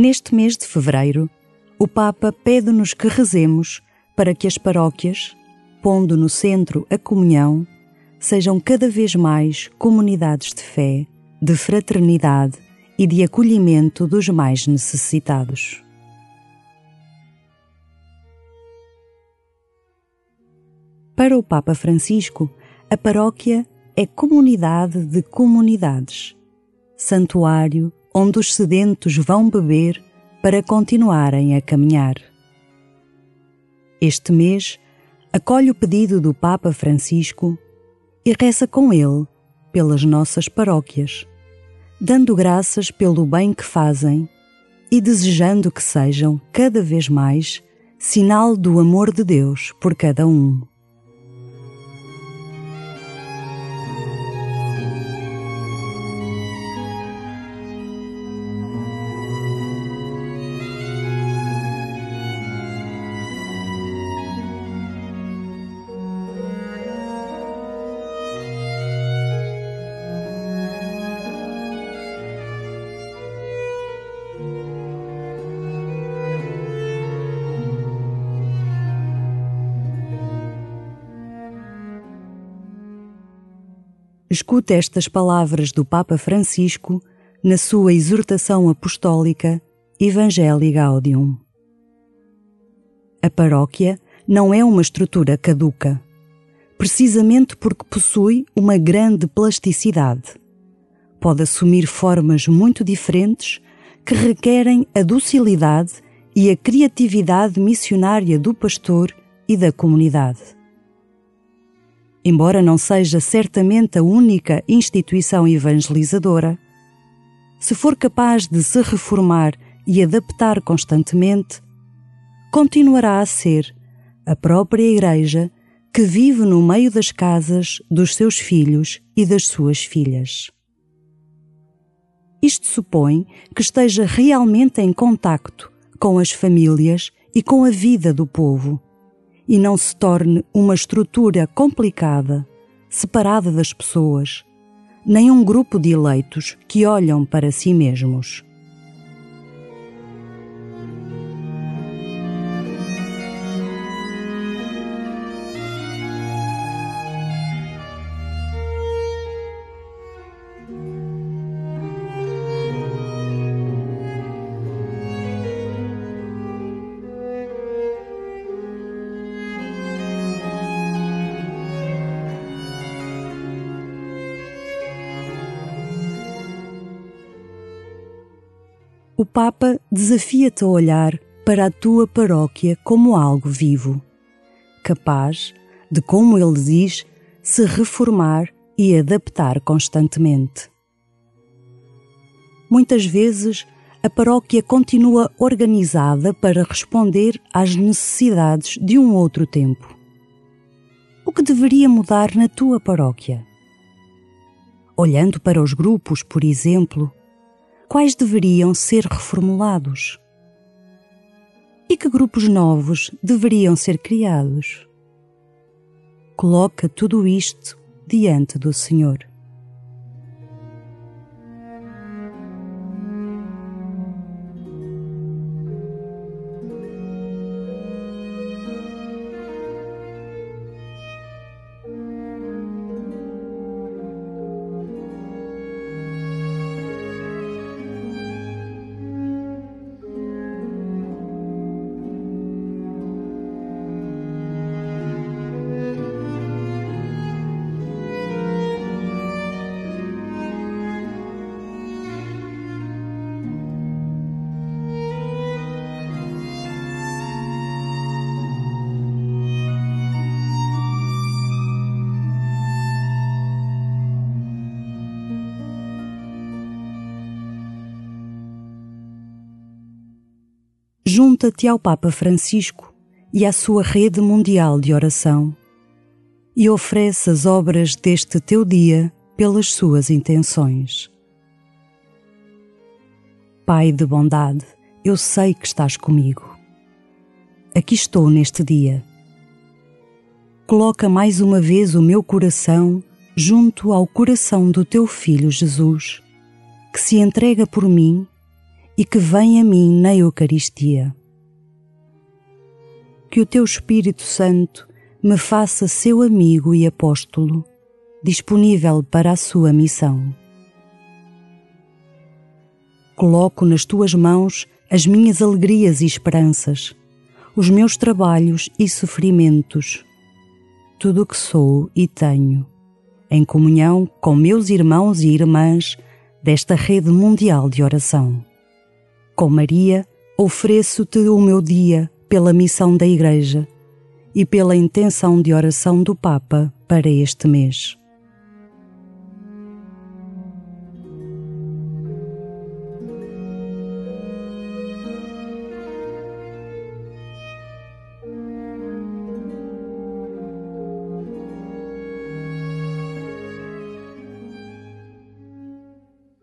Neste mês de fevereiro, o Papa pede-nos que rezemos para que as paróquias, pondo no centro a comunhão, sejam cada vez mais comunidades de fé, de fraternidade e de acolhimento dos mais necessitados. Para o Papa Francisco, a paróquia é comunidade de comunidades, santuário onde os sedentos vão beber para continuarem a caminhar. Este mês, acolhe o pedido do Papa Francisco e reza com ele pelas nossas paróquias, dando graças pelo bem que fazem e desejando que sejam cada vez mais sinal do amor de Deus por cada um. Escuta estas palavras do Papa Francisco na sua exortação apostólica Evangelii Gaudium. A paróquia não é uma estrutura caduca, precisamente porque possui uma grande plasticidade. Pode assumir formas muito diferentes que requerem a docilidade e a criatividade missionária do pastor e da comunidade. Embora não seja certamente a única instituição evangelizadora, se for capaz de se reformar e adaptar constantemente, continuará a ser a própria Igreja que vive no meio das casas dos seus filhos e das suas filhas. Isto supõe que esteja realmente em contacto com as famílias e com a vida do povo e não se torne uma estrutura complicada, separada das pessoas, nem um grupo de eleitos que olham para si mesmos. O Papa desafia-te a olhar para a tua paróquia como algo vivo, capaz de, como ele diz, se reformar e adaptar constantemente. Muitas vezes, a paróquia continua organizada para responder às necessidades de um outro tempo. O que deveria mudar na tua paróquia? Olhando para os grupos, por exemplo, quais deveriam ser reformulados? E que grupos novos deveriam ser criados? Coloca tudo isto diante do Senhor. Junta-te ao Papa Francisco e à sua rede mundial de oração e oferece as obras deste teu dia pelas suas intenções. Pai de bondade, eu sei que estás comigo. Aqui estou neste dia. Coloca mais uma vez o meu coração junto ao coração do teu Filho Jesus, que se entrega por mim e que vem a mim na Eucaristia. Que o teu Espírito Santo me faça seu amigo e apóstolo, disponível para a sua missão. Coloco nas tuas mãos as minhas alegrias e esperanças, os meus trabalhos e sofrimentos, tudo o que sou e tenho, em comunhão com meus irmãos e irmãs desta rede mundial de oração. Com Maria, ofereço-te o meu dia pela missão da Igreja e pela intenção de oração do Papa para este mês.